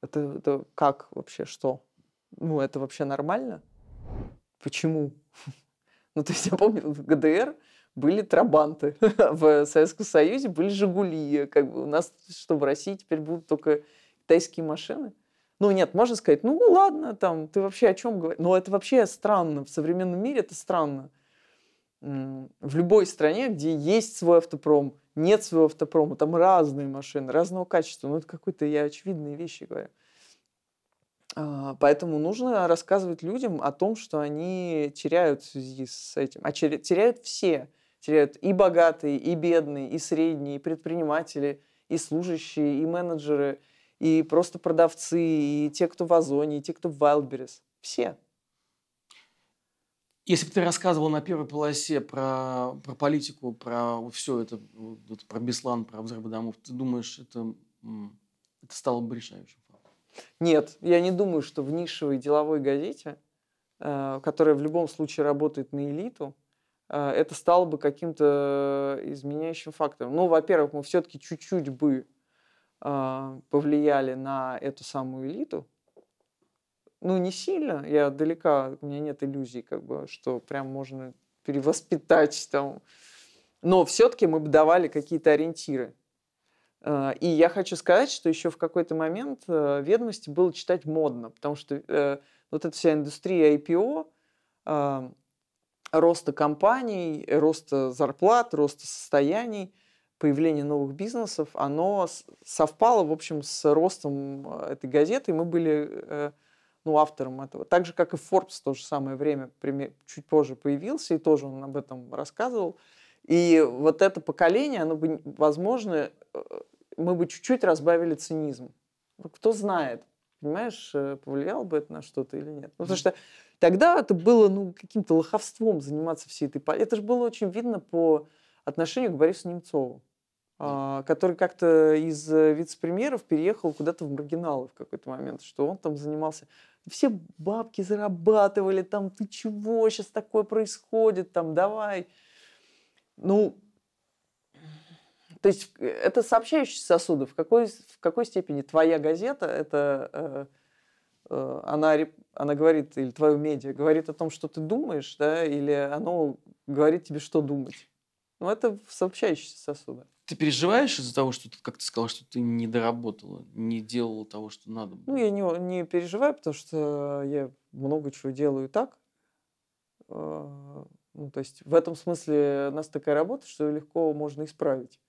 Это, это как вообще, что? Ну, это вообще нормально? Почему? [LAUGHS] Ну, то есть я помню, в ГДР были трабанты, [LAUGHS] в Советском Союзе были «Жигули». Как бы у нас, что в России теперь будут только китайские машины? Ну, нет, можно сказать, ну, ладно, там, ты вообще о чем говоришь? Но это вообще странно. В современном мире это странно. В любой стране, где есть свой автопром, нет своего автопрома, там разные машины, разного качества. Ну, это какие-то, я очевидные вещи говорю. А, поэтому нужно рассказывать людям о том, что они теряют в связи с этим. А теряют все. Теряют и богатые, и бедные, и средние, и предприниматели, и служащие, и менеджеры, и просто продавцы, и те, кто в Озоне, и те, кто в Wildberries. Все. Если бы ты рассказывал на первой полосе про, про политику, про все это, вот, про Беслан, про взрывы домов, ты думаешь, это, это стало бы решающим фактом? Нет, я не думаю, что в нишевой деловой газете, э, которая в любом случае работает на элиту, э, это стало бы каким-то изменяющим фактором. Ну, во-первых, мы все-таки чуть-чуть бы э, повлияли на эту самую элиту, ну, не сильно, я далека, у меня нет иллюзий, как бы, что прям можно перевоспитать там. Но все-таки мы бы давали какие-то ориентиры. А, и я хочу сказать, что еще в какой-то момент э, ведомости было читать модно, потому что э, вот эта вся индустрия IPO, а, роста компаний, роста зарплат, роста состояний, появление новых бизнесов, оно совпало, в общем, с ростом э, этой газеты. Мы были ну, автором этого. Так же, как и Forbes в то же самое время, чуть позже появился, и тоже он об этом рассказывал. И вот это поколение, оно бы, возможно, э, мы бы чуть-чуть разбавили цинизм. Кто знает, понимаешь, э, повлияло бы это на что-то или нет. Ну, потому что тогда это было ну, каким-то лоховством заниматься всей этой... Это же было очень видно по отношению к Борису Немцову. А, который как-то из э, вице-премьеров переехал куда-то в маргиналы в какой-то момент, что он там занимался. Все бабки зарабатывали, там, ты чего, сейчас такое происходит, там, давай. Ну, то есть э, это сообщающие сосуды. В какой, в какой степени твоя газета, это э, э, она, она говорит, или твое медиа говорит о том, что ты думаешь, да, или оно говорит тебе, что думать. Ну, это сообщающиеся сосуды. Ты переживаешь из-за того, что, ты, как ты сказал, что ты не доработала, не делала того, что надо было? Ну, я не, не переживаю, потому что я много чего делаю так. А, ну, то есть в этом смысле у нас такая работа, что легко можно исправить.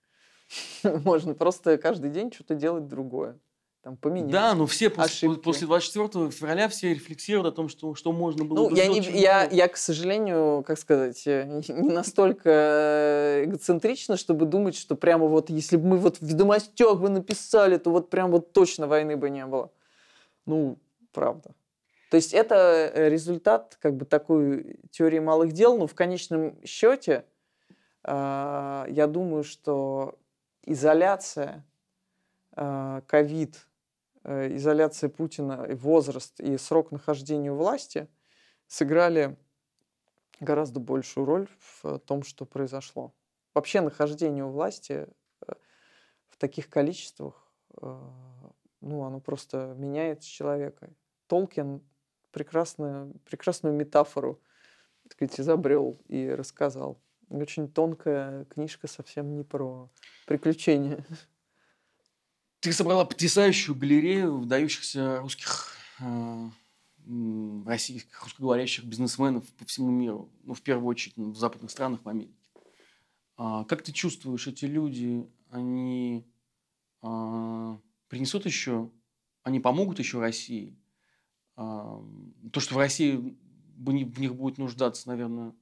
[LAUGHS] Можно просто каждый день что-то делать другое там, поменять. Да, но все после, после 24 февраля все рефлексируют о том, что, что можно было ну, я, не, я, я, к сожалению, как сказать, э, не настолько э, эгоцентрично, чтобы думать, что прямо вот, если бы мы вот в ведомостях бы написали, то вот прям вот точно войны бы не было. Ну, правда. То есть это э, результат как бы такой теории малых дел, но в конечном счете э, я думаю, что изоляция, ковид, изоляция Путина, возраст и срок нахождения у власти сыграли гораздо большую роль в том, что произошло. Вообще нахождение у власти э, в таких количествах, э, ну, оно просто меняет человека. Толкин прекрасную, прекрасную метафору так сказать, изобрел и рассказал. Очень тонкая книжка, совсем не про приключения. Ты собрала потрясающую галерею выдающихся русских, э, российских, русскоговорящих бизнесменов по всему миру. Ну, в первую очередь, в западных странах, в Америке. А, как ты чувствуешь, эти люди, они а, принесут еще, они помогут еще России? А, то, что в России в них будет нуждаться, наверное,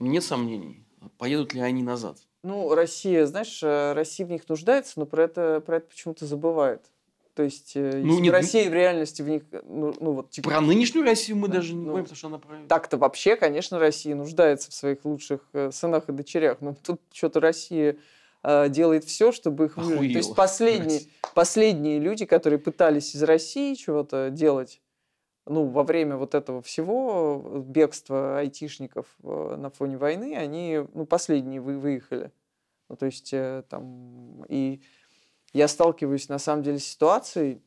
нет сомнений. Поедут ли они назад? Ну, Россия, знаешь, э, Россия в них нуждается, но про это, про это почему-то забывает. То есть, э, ну, нет, Россия в реальности в них... Ну, ну, вот, типа, про нынешнюю Россию мы да, даже не ну, говорим, потому что она про... Так-то вообще, конечно, Россия нуждается в своих лучших э, сынах и дочерях, но тут что-то Россия э, делает все, чтобы их выжить. То есть последние, последние люди, которые пытались из России чего-то делать, ну, во время вот этого всего э, бегства айтишников э, на фоне войны, они, ну, последние вы, выехали. Ну, то есть э, там, и я сталкиваюсь на самом деле с ситуацией,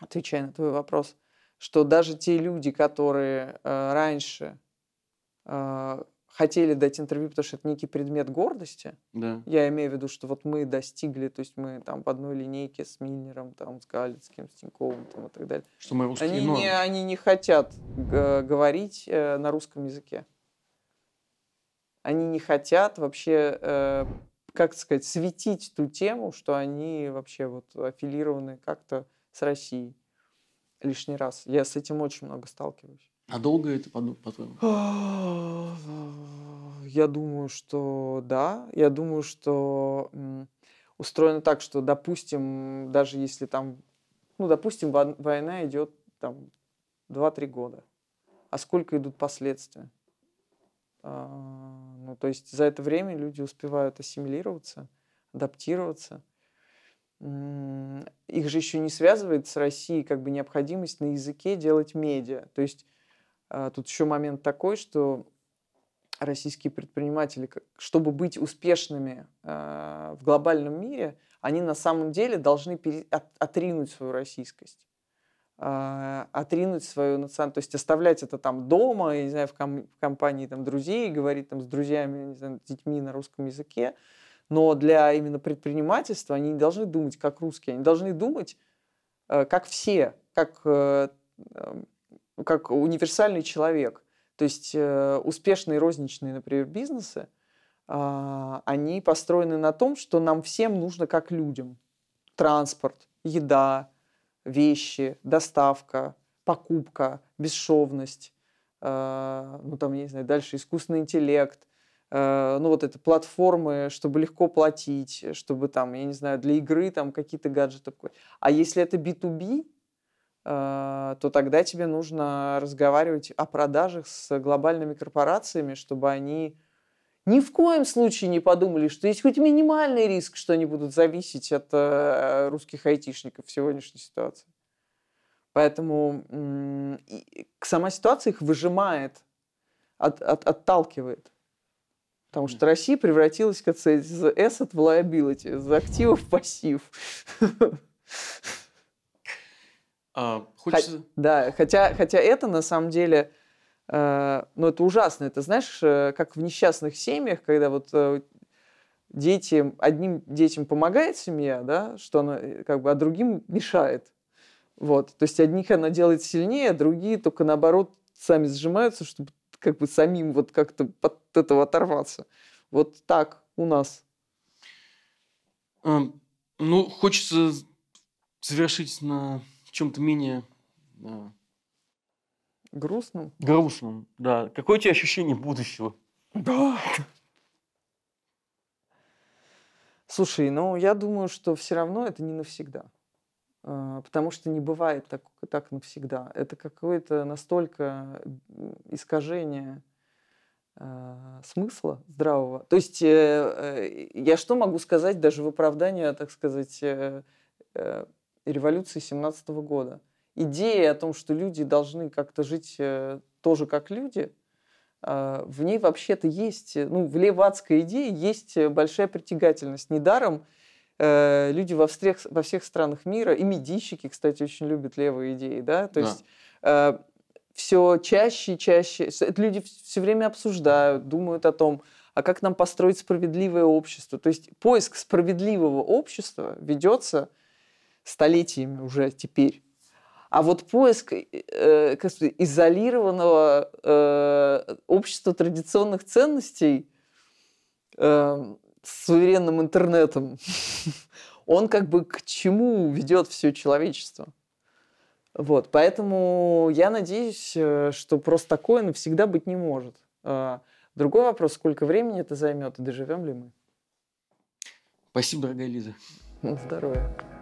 отвечая на твой вопрос, что даже те люди, которые э, раньше э, хотели дать интервью, потому что это некий предмет гордости. Да. Я имею в виду, что вот мы достигли, то есть мы там по одной линейке с Мильнером, там, с Галицким, с Тиньковым там, и так далее. Что мы русские они не, они не хотят говорить э, на русском языке. Они не хотят вообще, э, как сказать, светить ту тему, что они вообще вот аффилированы как-то с Россией лишний раз. Я с этим очень много сталкиваюсь. А долго это, по-твоему? Я думаю, что да. Я думаю, что устроено так, что, допустим, даже если там, ну, допустим, война идет там 2-3 года, а сколько идут последствия? А, ну, то есть за это время люди успевают ассимилироваться, адаптироваться. Их же еще не связывает с Россией как бы необходимость на языке делать медиа. То есть а, тут еще момент такой, что российские предприниматели, чтобы быть успешными а, в глобальном мире, они на самом деле должны отринуть свою российскость а, отринуть свою национальность, то есть оставлять это там дома, я не знаю, в, ком- в компании там друзей, говорить там с друзьями, не знаю, с детьми на русском языке, но для именно предпринимательства они не должны думать как русские, они должны думать э, как все, как э, как универсальный человек. То есть э, успешные розничные, например, бизнесы, э, они построены на том, что нам всем нужно как людям. Транспорт, еда, вещи, доставка, покупка, бесшовность, э, ну там, я не знаю, дальше искусственный интеллект, э, ну вот это платформы, чтобы легко платить, чтобы там, я не знаю, для игры там какие-то гаджеты. А если это B2B, э, то тогда тебе нужно разговаривать о продажах с глобальными корпорациями, чтобы они ни в коем случае не подумали, что есть хоть минимальный риск, что они будут зависеть от э, русских айтишников в сегодняшней ситуации. Поэтому сама ситуация их выжимает, от, от, отталкивает. Потому что Россия превратилась, как из asset в liability, из активов в пассив. [LAUGHS] А, хочется... Да, хотя, хотя это на самом деле Э, ну, это ужасно. Это, знаешь, э, как в несчастных семьях, когда вот э, дети, одним детям помогает семья, да, что она как бы, а другим мешает. Вот. То есть одних она делает сильнее, а другие только наоборот сами сжимаются, чтобы как бы самим вот как-то от этого оторваться. Вот так у нас. Ну, хочется завершить на чем-то менее Грустным? Грустным, да. Какое у тебя ощущение будущего? Да. Слушай, ну я думаю, что все равно это не навсегда. А, потому что не бывает так, так навсегда. Это какое-то настолько искажение э, смысла здравого. То есть э, э, я что могу сказать даже в оправдание, так сказать, э, э, революции 17 года? идея о том, что люди должны как-то жить э, тоже как люди, э, в ней вообще-то есть, э, ну, в левацкой идее есть большая притягательность. Недаром люди во всех, во всех странах мира, и медийщики, кстати, очень любят левые идеи, да, то да. есть э, все чаще и чаще, люди все время обсуждают, думают о том, а как нам построить справедливое общество. То есть поиск справедливого общества ведется столетиями уже теперь. А вот поиск э, как сказать, изолированного э, общества традиционных ценностей э, с суверенным интернетом, [LAUGHS] он как бы к чему ведет все человечество. Вот, поэтому я надеюсь, э, что просто такое навсегда быть не может. А, другой вопрос, сколько времени это займет и доживем ли мы. Спасибо, дорогая Лиза. Здоровья.